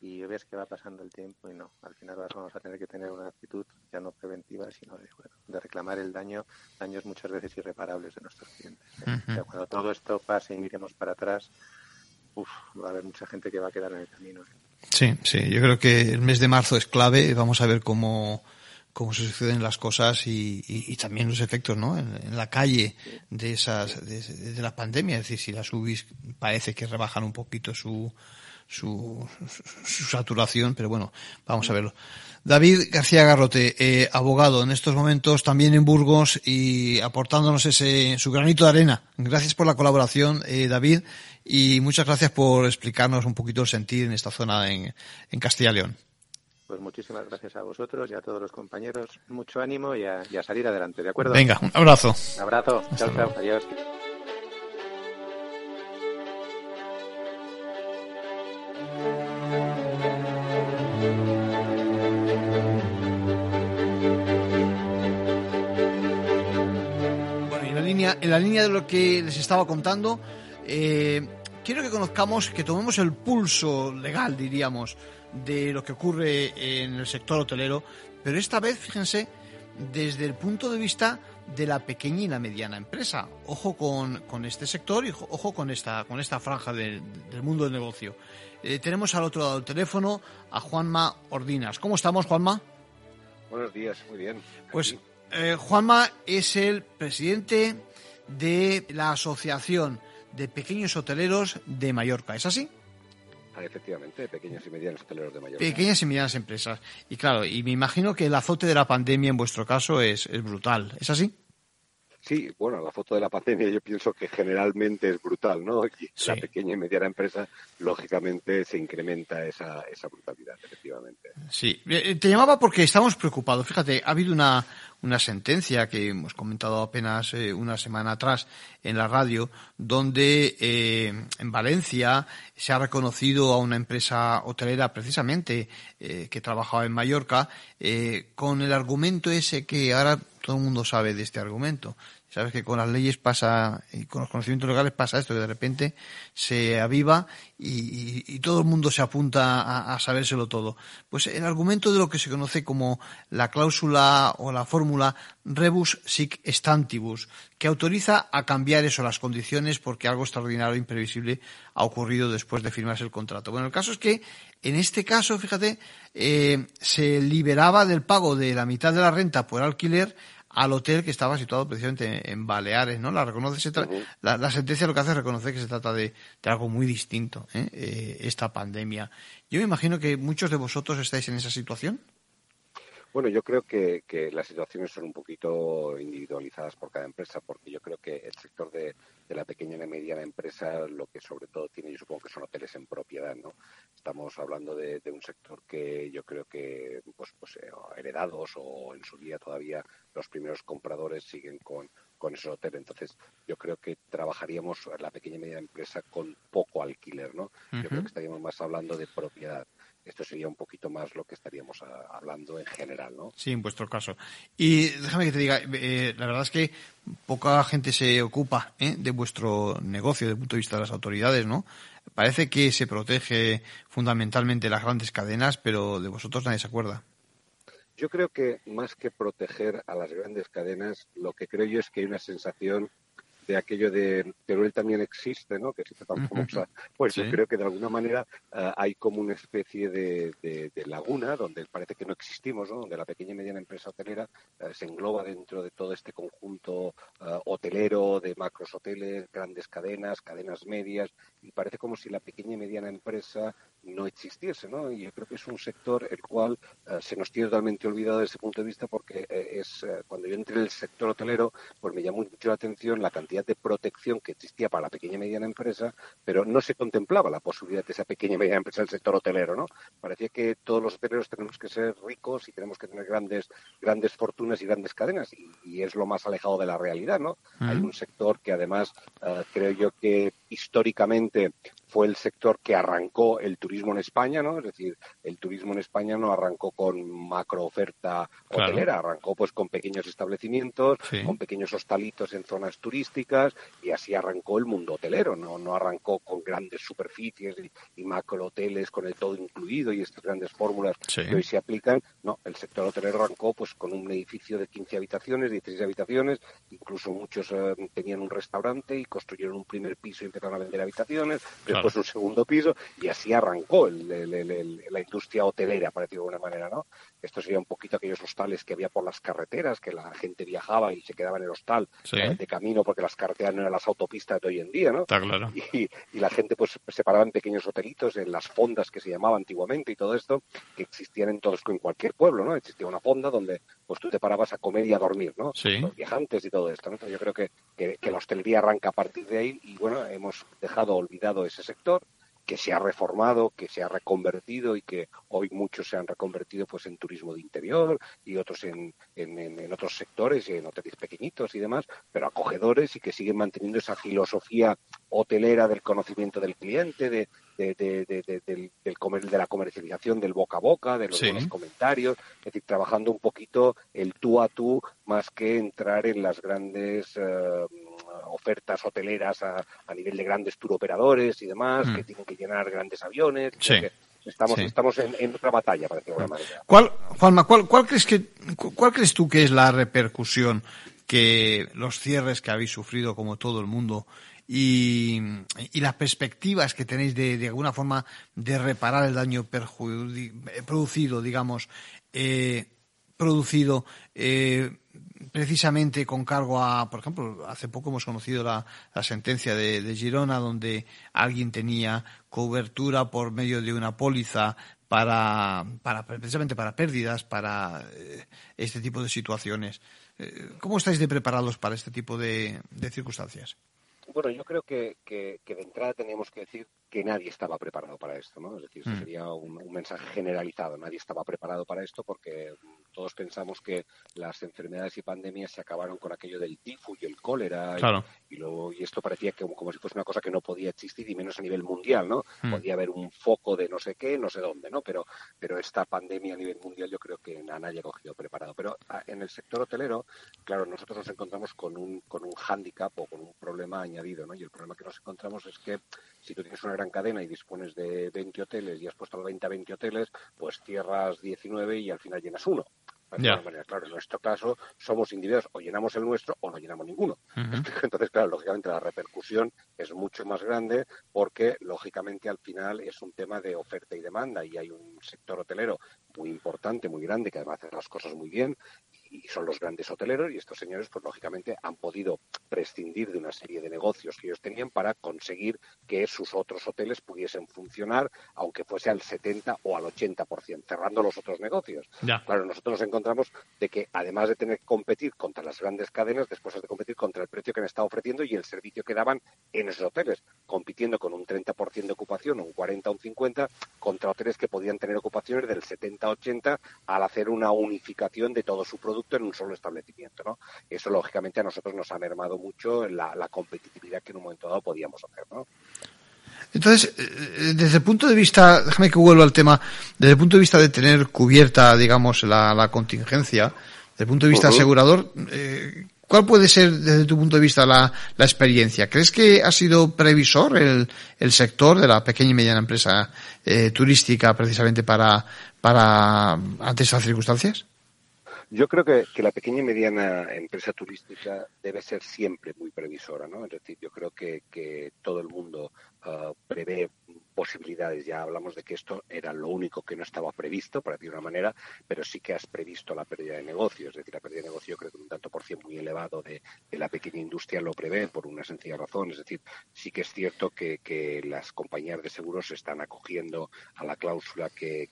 Y ves que va pasando el tiempo y no, al final vamos a tener que tener una actitud ya no preventiva, sino de, de reclamar el daño, daños muchas veces irreparables de nuestros clientes. ¿eh? cuando todo esto pase y miremos para atrás, uf, va a haber mucha gente que va a quedar en el camino. ¿eh? Sí, sí, yo creo que el mes de marzo es clave. Vamos a ver cómo cómo se suceden las cosas y, y, también los efectos ¿no? En, la calle de esas de, la pandemia. Es decir, si las UBIs parece que rebajan un poquito su, su, su, saturación, pero bueno, vamos a verlo. David García Garrote, eh, abogado en estos momentos también en Burgos y aportándonos ese su granito de arena. Gracias por la colaboración, eh, David, y muchas gracias por explicarnos un poquito el sentir en esta zona en, en Castilla y León. Pues muchísimas gracias a vosotros y a todos los compañeros. Mucho ánimo y a, salir adelante, ¿de acuerdo? Venga, un abrazo. Un abrazo. chao, chao. Adiós. Bueno, y en la línea, en la línea de lo que les estaba contando, eh, quiero que conozcamos, que tomemos el pulso legal, diríamos, de lo que ocurre en el sector hotelero, pero esta vez, fíjense, desde el punto de vista de la pequeña y la mediana empresa. Ojo con, este sector y ojo con esta, con esta franja del mundo del negocio. Eh, tenemos al otro lado del teléfono a Juanma Ordinas. ¿Cómo estamos, Juanma? Buenos días, muy bien. Pues eh, Juanma es el presidente de la Asociación de Pequeños Hoteleros de Mallorca. ¿Es así? Ah, efectivamente, pequeñas y medianas hoteleros de mayor. Pequeñas y medianas empresas. Y claro, y me imagino que el azote de la pandemia en vuestro caso es, es brutal. ¿Es así? Sí, bueno, la foto de la pandemia yo pienso que generalmente es brutal, ¿no? Y la pequeña y mediana empresa, lógicamente, se incrementa esa, esa brutalidad, efectivamente. Sí, eh, te llamaba porque estamos preocupados. Fíjate, ha habido una, una sentencia que hemos comentado apenas eh, una semana atrás en la radio, donde eh, en Valencia se ha reconocido a una empresa hotelera precisamente que trabajaba en Mallorca con el argumento ese que ahora todo el mundo sabe de este argumento. Sabes que con las leyes pasa, y con los conocimientos legales pasa esto, que de repente se aviva y, todo el mundo se apunta a, sabérselo todo. Pues el argumento de lo que se conoce como la cláusula o la fórmula rebus sic stantibus, que autoriza a cambiar eso, las condiciones, porque algo extraordinario e imprevisible ha ocurrido después de firmarse el contrato. Bueno, el caso es que en este caso, fíjate, eh, se liberaba del pago de la mitad de la renta por alquiler al hotel que estaba situado precisamente en Baleares, ¿no? La reconoce, la, sentencia lo que hace es reconocer que se trata de, algo muy distinto, ¿eh? ¿eh? esta pandemia. Yo me imagino que muchos de vosotros estáis en esa situación. Bueno, yo creo que, las situaciones son un poquito individualizadas por cada empresa, porque yo creo que el sector de, la pequeña y mediana empresa lo que sobre todo tiene, yo supongo que son hoteles en propiedad, ¿no? Estamos hablando de, un sector que yo creo que, pues, pues eh, heredados o en su día todavía los primeros compradores siguen con, con esos hoteles. Entonces, yo creo que trabajaríamos la pequeña y mediana empresa con poco alquiler, ¿no? Yo creo que estaríamos más hablando de propiedad esto sería un poquito más lo que estaríamos ah, hablando en general, ¿no? Sí, en vuestro caso. Y déjame que te diga, eh, la verdad es que poca gente se ocupa ¿eh? de vuestro negocio desde el punto de vista de las autoridades, ¿no? Parece que se protege fundamentalmente las grandes cadenas, pero de vosotros nadie se acuerda. Yo creo que más que proteger a las grandes cadenas, lo que creo yo es que hay una sensación de aquello de pero él también existe, ¿no? Que existe tan famosa. Pues yo creo que de alguna manera eh, hay como una especie de, laguna donde parece que no existimos, ¿no? Donde la pequeña y mediana empresa hotelera eh, se engloba dentro de todo este conjunto eh, hotelero de macros hoteles, grandes cadenas, cadenas medias, y parece como si la pequeña y mediana empresa no existiese, ¿no? Y yo creo que es un sector el cual se nos tiene totalmente olvidado desde ese punto de vista porque es cuando yo entré en el sector hotelero, pues me llamó mucho la atención la cantidad de protección que existía para la pequeña y mediana empresa, pero no se contemplaba la posibilidad de esa pequeña y mediana empresa del sector hotelero, ¿no? Parecía que todos los hoteleros tenemos que ser ricos y tenemos que tener grandes, grandes fortunas y grandes cadenas, y, es lo más alejado de la realidad, ¿no? Hay un sector que además eh, creo yo que históricamente fue el sector que arrancó el turismo en España, ¿no? Es decir, el turismo en España no arrancó con macro oferta hotelera, arrancó pues con pequeños establecimientos, con pequeños hostalitos en zonas turísticas y así arrancó el mundo hotelero, no, no arrancó con grandes superficies y, macro hoteles con el todo incluido y estas grandes fórmulas que hoy se aplican, no, el sector hotelero arrancó pues con un edificio de 15 habitaciones, 16 habitaciones, incluso muchos eh, tenían un restaurante y construyeron un primer piso y empezaron a vender habitaciones, pues un segundo piso, y así arrancó la industria hotelera, por decirlo de alguna manera, ¿no? Esto sería un poquito aquellos hostales que había por las carreteras, que la gente viajaba y se quedaba en el hostal de camino porque las carreteras no eran las autopistas de hoy en día, ¿no? y, la gente pues se paraba en pequeños hotelitos, en las fondas que se llamaban antiguamente y todo esto, que existían en todos, en cualquier pueblo, ¿no? Existía una fonda donde pues tú te parabas a comer y a dormir, ¿no? Los viajantes y todo esto, ¿no? yo creo que, que, que la hostelería arranca a partir de ahí y bueno, hemos dejado olvidado ese sector que se ha reformado, que se ha reconvertido y que hoy muchos se han reconvertido pues en turismo de interior y otros en, en, otros sectores, en hoteles pequeñitos y demás, pero acogedores y que siguen manteniendo esa filosofía hotelera del conocimiento del cliente, de, de, de, del, de la comercialización del boca a boca, de los buenos comentarios, es decir, trabajando un poquito el tú a tú más que entrar en las grandes eh, ofertas hoteleras a, nivel de grandes turoperadores y demás, que mm. tienen que llenar grandes aviones. estamos, estamos en, otra batalla, para decirlo de alguna manera. ¿Cuál, Juanma, cuál, cuál, crees que, cuál crees tú que es la repercusión que los cierres que habéis sufrido, como todo el mundo, y, las perspectivas que tenéis de, alguna forma de reparar el daño producido, digamos, eh, producido eh, precisamente con cargo a, por ejemplo, hace poco hemos conocido la, sentencia de, Girona donde alguien tenía cobertura por medio de una póliza para, para precisamente para pérdidas, para eh, este tipo de situaciones. Eh, ¿Cómo estáis de preparados para este tipo de, circunstancias? Bueno, yo creo que, que, de entrada teníamos que decir que nadie estaba preparado para esto, ¿no? Es decir, mm. sería un, un, mensaje generalizado. Nadie estaba preparado para esto porque todos pensamos que las enfermedades y pandemias se acabaron con aquello del tifus y el cólera y, luego, y esto parecía que, como, si fuese una cosa que no podía existir y menos a nivel mundial, ¿no? Hmm. Podía haber un foco de no sé qué, no sé dónde, ¿no? Pero, pero esta pandemia a nivel mundial yo creo que a nadie ha cogido preparado. Pero ah, en el sector hotelero, claro, nosotros nos encontramos con un, con un hándicap o con un problema añadido, ¿no? Y el problema que nos encontramos es que si tú tienes una gran cadena y dispones de 20 hoteles y has puesto los 20 a 20 hoteles, pues cierras 19 y al final llenas uno. Claro, en nuestro caso somos individuos, o llenamos el nuestro o no llenamos ninguno. Entonces, claro, lógicamente la repercusión es mucho más grande porque, lógicamente, al final es un tema de oferta y demanda y hay un sector hotelero muy importante, muy grande, que además hace las cosas muy bien y son los grandes hoteleros y estos señores, pues lógicamente han podido prescindir de una serie de negocios que ellos tenían para conseguir que sus otros hoteles pudiesen funcionar, aunque fuese al 70 o al 80%, cerrando los otros negocios. Claro, nosotros nos encontramos de que además de tener que competir contra las grandes cadenas, después de competir contra el precio que han estado ofreciendo y el servicio que daban en esos hoteles, compitiendo con un 30% de ocupación, un 40 o un 50, contra hoteles que podían tener ocupaciones del 70-80 al hacer una unificación de todo su producto en un solo establecimiento. ¿no? Eso, lógicamente, a nosotros nos ha mermado mucho la, la competitividad que en un momento dado podíamos hacer. ¿no? Entonces, eh, desde el punto de vista, déjame que vuelva al tema, desde el punto de vista de tener cubierta, digamos, la, la contingencia, desde el punto de vista asegurador, eh, ¿cuál puede ser, desde tu punto de vista, la, la experiencia? ¿Crees que ha sido previsor el, el, sector de la pequeña y mediana empresa eh, turística precisamente para, para, ante estas circunstancias? Yo creo que, que, la pequeña y mediana empresa turística debe ser siempre muy previsora, ¿no? Es decir, yo creo que, que todo el mundo uh, prevé posibilidades. Ya hablamos de que esto era lo único que no estaba previsto, para decir de una manera, pero sí que has previsto la pérdida de negocios. Es decir, la pérdida de negocio yo creo que un tanto por ciento muy elevado de, la pequeña industria lo prevé por una sencilla razón. Es decir, sí que es cierto que, las compañías de seguros se están acogiendo a la cláusula que,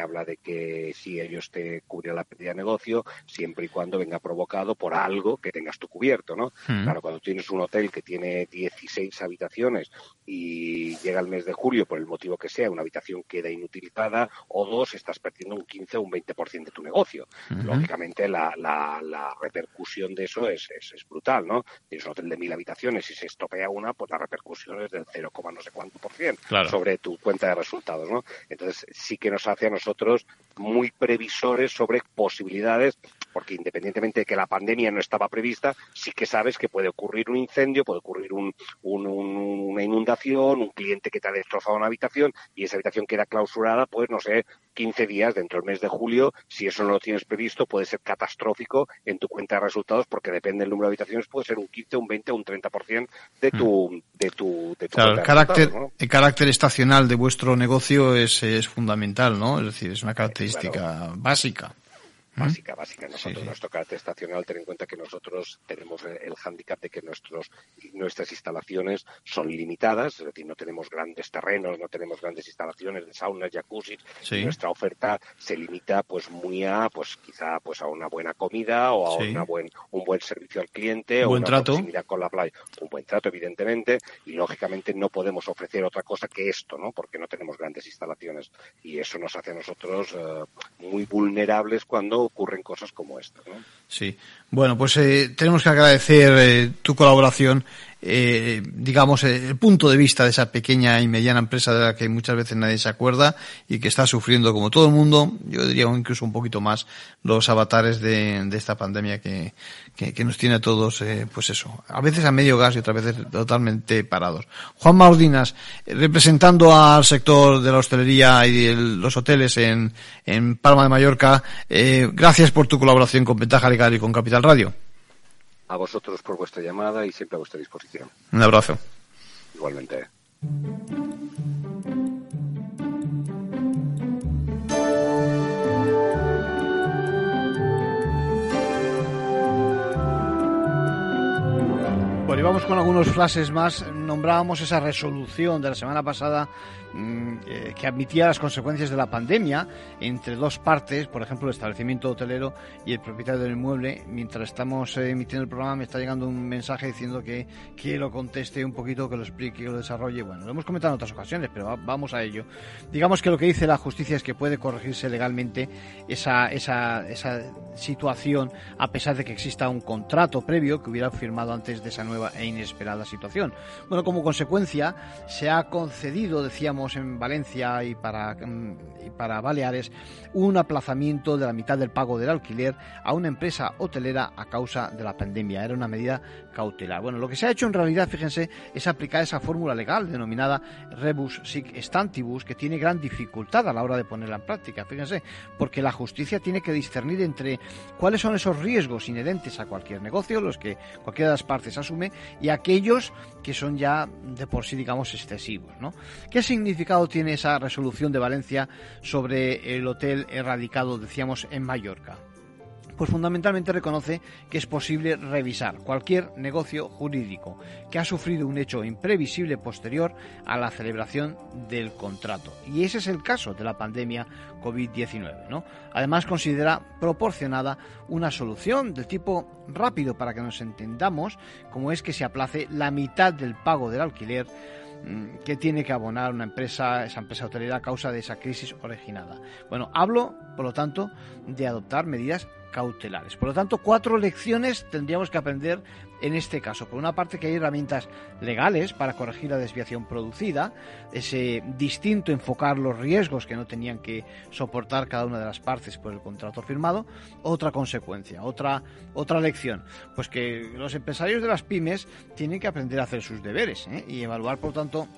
habla de que si ellos te cubren la pérdida de negocio, siempre y cuando venga provocado por algo que tengas tú cubierto, ¿no? Mm. Claro, cuando tienes un hotel que tiene 16 habitaciones y llega el mes de julio por el motivo que sea, una habitación queda inutilizada, o dos, estás perdiendo un 15 o un 20% de tu negocio. Lógicamente, la, la, repercusión de eso es, es, brutal, ¿no? Tienes un hotel de mil habitaciones y se estopea una, pues la repercusión es del 0, no sé cuánto por ciento sobre tu cuenta de resultados, ¿no? Entonces, sí que nos hace a nosotros muy previsores sobre posibilidades porque independientemente de que la pandemia no estaba prevista, sí que sabes que puede ocurrir un incendio, puede ocurrir un, una inundación, un cliente que te ha destrozado una habitación y esa habitación queda clausurada, pues no sé, 15 días dentro del mes de julio. Si eso no lo tienes previsto, puede ser catastrófico en tu cuenta de resultados porque depende del número de habitaciones, puede ser un 15, un 20 o un 30% de tu, mm. de tu, de tu el carácter, el carácter estacional de vuestro negocio es, es fundamental, ¿no? Es decir, es una característica básica básica, básica. Nosotros, nuestro carácter estacional, ten en cuenta que nosotros tenemos el hándicap de que nuestros, nuestras instalaciones son limitadas, es decir, no tenemos grandes terrenos, no tenemos grandes instalaciones de saunas, jacuzzi. Nuestra oferta se limita, pues, muy a, pues, quizá, pues, a una buena comida o a una buen, un buen servicio al cliente o una trato. proximidad con la playa. Un buen trato, evidentemente, y lógicamente no podemos ofrecer otra cosa que esto, ¿no? Porque no tenemos grandes instalaciones. Y eso nos hace a nosotros eh, muy vulnerables cuando ocurren cosas como esta. ¿no? Sí, bueno, pues eh, tenemos que agradecer eh, tu colaboración eh, digamos, eh, el punto de vista de esa pequeña y mediana empresa de la que muchas veces nadie se acuerda y que está sufriendo como todo el mundo, yo diría incluso un poquito más, los avatares de, de esta pandemia que, que, nos tiene a todos, eh, pues eso, a veces a medio gas y otras veces totalmente parados. Juan Maudinas, representando al sector de la hostelería y de los hoteles en, en Palma de Mallorca, gracias por tu colaboración con Ventaja Legal y con Capital Radio a vosotros por vuestra llamada y siempre a vuestra disposición. Un abrazo. Igualmente. Vamos con algunos frases más. Nombrábamos esa resolución de la semana pasada Mm, eh, que admitía las consecuencias de la pandemia entre dos partes, por ejemplo, el establecimiento hotelero y el propietario del inmueble. Mientras estamos eh, emitiendo el programa, me está llegando un mensaje diciendo que, que lo conteste un poquito, que lo explique, que lo desarrolle. Bueno, lo hemos comentado en otras ocasiones, pero vamos a ello. Digamos que lo que dice la justicia es que puede corregirse legalmente esa, esa, esa situación, a pesar de que exista un contrato previo que hubiera firmado antes de esa nueva e inesperada situación. Bueno, como consecuencia, se ha concedido, decíamos, en Valencia y para, mm, y para Baleares un aplazamiento de la mitad del pago del alquiler a una empresa hotelera a causa de la pandemia. Era una medida cautelar. Bueno, lo que se ha hecho en realidad, fíjense, es aplicar esa fórmula legal denominada rebus sic stantibus, que tiene gran dificultad a la hora de ponerla en práctica, fíjense, porque la justicia tiene que discernir entre cuáles son esos riesgos inherentes a cualquier negocio, los que cualquiera de las partes asume, y aquellos que son ya de por sí, digamos, excesivos. ¿no? ¿Qué significado tiene esa resolución de Valencia sobre el hotel erradicado, decíamos, en Mallorca? Pues fundamentalmente reconoce que es posible revisar cualquier negocio jurídico que ha sufrido un hecho imprevisible posterior a la celebración del contrato. Y ese es el caso de la pandemia COVID-19. ¿no? Además, considera proporcionada una solución del tipo rápido para que nos entendamos, como es que se aplace la mitad del pago del alquiler mm, que tiene que abonar una empresa, esa empresa hotelera a causa de esa crisis originada. Bueno, hablo, por lo tanto, de adoptar medidas cautelares. Por lo tanto, cuatro lecciones tendríamos que aprender en este caso. Por una parte, que hay herramientas legales para corregir la desviación producida, ese distinto enfocar los riesgos que no tenían que soportar cada una de las partes por el contrato firmado. Otra consecuencia, otra, otra lección, pues que los empresarios de las pymes tienen que aprender a hacer sus deberes ¿eh? y evaluar, por tanto,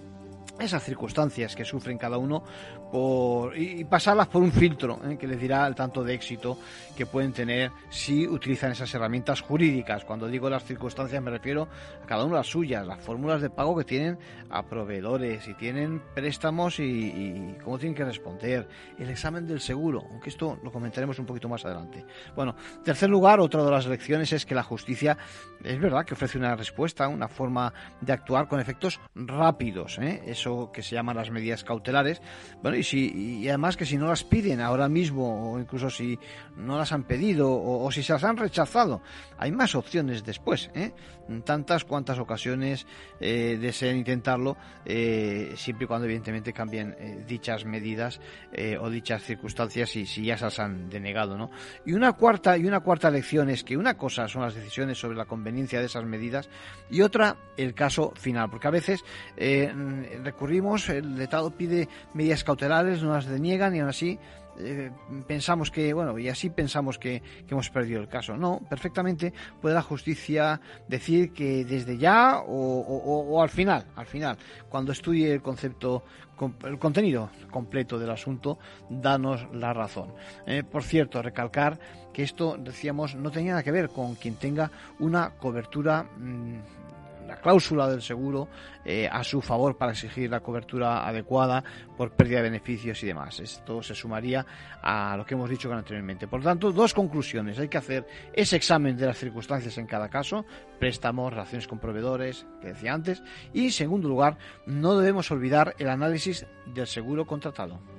esas circunstancias que sufren cada uno por, y, pasarlas por un filtro ¿eh? que les dirá el tanto de éxito que pueden tener si utilizan esas herramientas jurídicas. Cuando digo las circunstancias me refiero a cada una las suyas, las fórmulas de pago que tienen a proveedores, y tienen préstamos y, cómo tienen que responder, el examen del seguro, aunque esto lo comentaremos un poquito más adelante. Bueno, en tercer lugar, otra de las lecciones es que la justicia es verdad que ofrece una respuesta, una forma de actuar con efectos rápidos, ¿eh? eso que se llaman las medidas cautelares. Bueno, y, si, y además que si no las piden ahora mismo, o incluso si no las han pedido, o, si se las han rechazado, hay más opciones después, ¿eh? tantas cuantas ocasiones eh, deseen intentarlo, eh, siempre y cuando evidentemente cambien eh, dichas medidas o dichas circunstancias y si ya se las han denegado. ¿no? Y una cuarta y una cuarta lección es que una cosa son las decisiones sobre la conveniencia de esas medidas y otra el caso final, porque a veces recurrimos, el Estado pide medidas cautelares, no las deniegan y aún así eh, pensamos que, bueno, y así pensamos que, hemos perdido el caso. No, perfectamente puede la justicia decir que desde ya o, al final, al final, cuando estudie el concepto, el contenido completo del asunto, danos la razón. Eh, por cierto, recalcar que esto, decíamos, no tenía nada que ver con quien tenga una cobertura. Mm, cláusula del seguro eh, a su favor para exigir la cobertura adecuada por pérdida de beneficios y demás. Esto se sumaría a lo que hemos dicho anteriormente. Por lo tanto, dos conclusiones. Hay que hacer ese examen de las circunstancias en cada caso, préstamos, relaciones con proveedores, que decía antes, y en segundo lugar, no debemos olvidar el análisis del seguro contratado.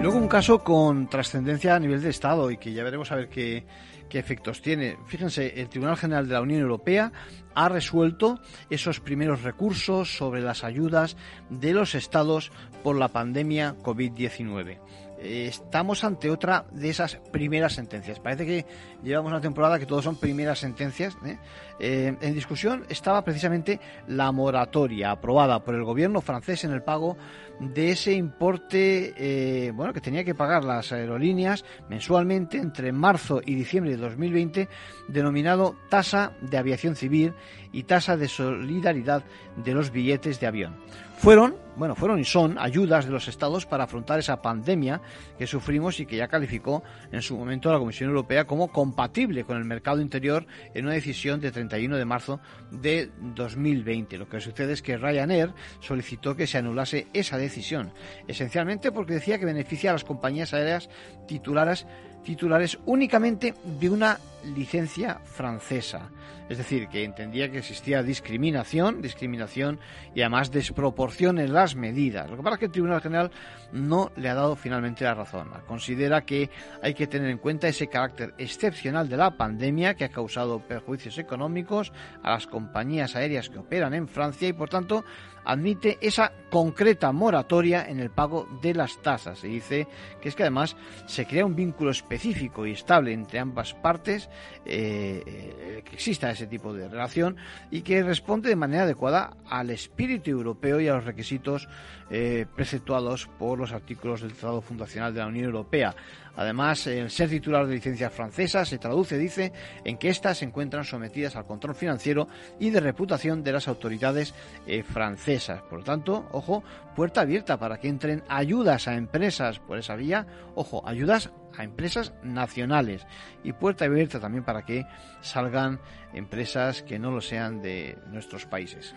Luego un caso con trascendencia a nivel de Estado y que ya veremos a ver qué, qué efectos tiene. Fíjense, el Tribunal General de la Unión Europea ha resuelto esos primeros recursos sobre las ayudas de los estados por la pandemia COVID-19 estamos ante otra de esas primeras sentencias. Parece que llevamos una temporada que todos son primeras sentencias. ¿eh? Eh, en discusión estaba precisamente la moratoria aprobada por el gobierno francés en el pago de ese importe eh, bueno que tenía que pagar las aerolíneas mensualmente entre marzo y diciembre de 2020 denominado tasa de aviación civil y tasa de solidaridad de los billetes de avión fueron, bueno, fueron y son ayudas de los estados para afrontar esa pandemia que sufrimos y que ya calificó en su momento la Comisión Europea como compatible con el mercado interior en una decisión de 31 de marzo de 2020. Lo que sucede es que Ryanair solicitó que se anulase esa decisión, esencialmente porque decía que beneficia a las compañías aéreas titulares titulares únicamente de una licencia francesa. Es decir, que entendía que existía discriminación, discriminación y además desproporción en las medidas. Lo que pasa es que el Tribunal General no le ha dado finalmente la razón. Considera que hay que tener en cuenta ese carácter excepcional de la pandemia que ha causado perjuicios económicos a las compañías aéreas que operan en Francia y por tanto admite esa concreta moratoria en el pago de las tasas. Se dice que es que además se crea un vínculo específico y estable entre ambas partes, eh, que exista ese tipo de relación y que responde de manera adecuada al espíritu europeo y a los requisitos eh, preceptuados por los artículos del Tratado Fundacional de la Unión Europea. Además, el ser titular de licencia francesa se traduce, dice, en que éstas se encuentran sometidas al control financiero y de reputación de las autoridades eh, francesas. Por lo tanto, ojo, puerta abierta para que entren ayudas a empresas por esa vía, ojo, ayudas a empresas nacionales y puerta abierta también para que salgan empresas que no lo sean de nuestros países.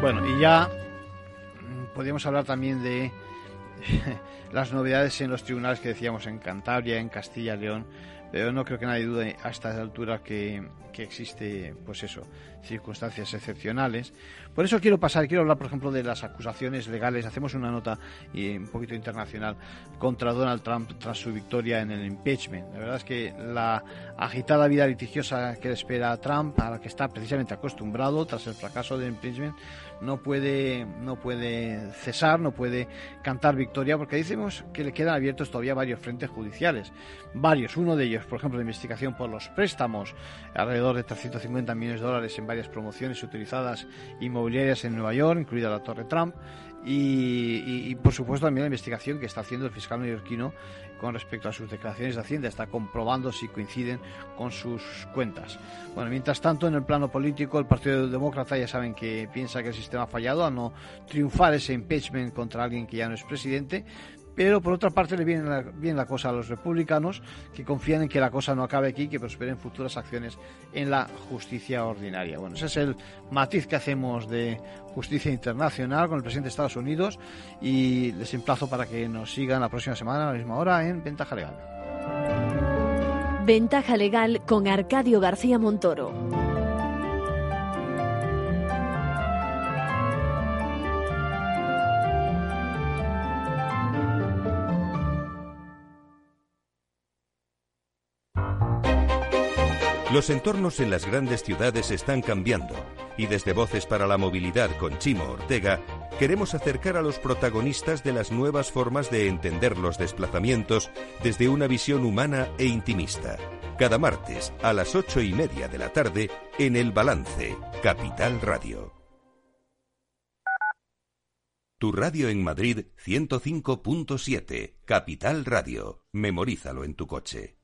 Bueno, y ya podríamos hablar también de las novedades en los tribunales que decíamos en Cantabria, en Castilla León, pero no creo que nadie dude a esta altura que, que existe, pues eso, circunstancias excepcionales. Por eso quiero pasar, quiero hablar, por ejemplo, de las acusaciones legales. Hacemos una nota y un poquito internacional contra Donald Trump tras su victoria en el impeachment. La verdad es que la agitada vida litigiosa que le espera a Trump, a la que está precisamente acostumbrado tras el fracaso del impeachment, no puede, no puede cesar, no puede cantar victoria, porque decimos que le quedan abiertos todavía varios frentes judiciales. Varios, uno de ellos, por ejemplo, la investigación por los préstamos, alrededor de 350 millones de dólares en varias promociones utilizadas inmobiliarias en Nueva York, incluida la Torre Trump. Y, por supuesto también la investigación que está haciendo el fiscal neoyorquino con respecto a sus declaraciones de Hacienda, está comprobando si coinciden con sus cuentas. Bueno, mientras tanto, en el plano político, el Partido Demócrata ya saben que piensa que el sistema ha fallado a no triunfar ese impeachment contra alguien que ya no es presidente, pero por otra parte le viene bien la cosa a los republicanos que confían en que la cosa no acabe aquí, que prosperen futuras acciones en la justicia ordinaria. Bueno, ese es el matiz que hacemos de justicia internacional con el presidente de Estados Unidos y les emplazo para que nos sigan la próxima semana a la misma hora en Ventaja Legal. Ventaja Legal con Arcadio García Montoro. Los entornos en las grandes ciudades están cambiando y desde Voces para la Movilidad con Chimo Ortega queremos acercar a los protagonistas de las nuevas formas de entender los desplazamientos desde una visión humana e intimista. Cada martes a las ocho y media de la tarde en El Balance, Capital Radio. Tu radio en Madrid 105.7, Capital Radio. Memorízalo en tu coche.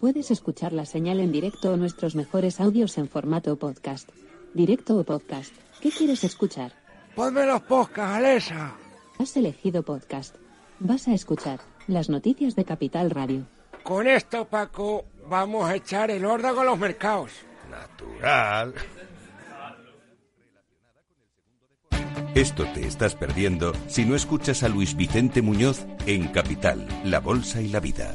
Puedes escuchar la señal en directo o nuestros mejores audios en formato podcast. Directo o podcast. ¿Qué quieres escuchar? Ponme los podcasts, Alexa. Has elegido podcast. Vas a escuchar las noticias de Capital Radio. Con esto, Paco, vamos a echar el órdago a los mercados. Natural. Esto te estás perdiendo si no escuchas a Luis Vicente Muñoz en Capital, La Bolsa y la Vida.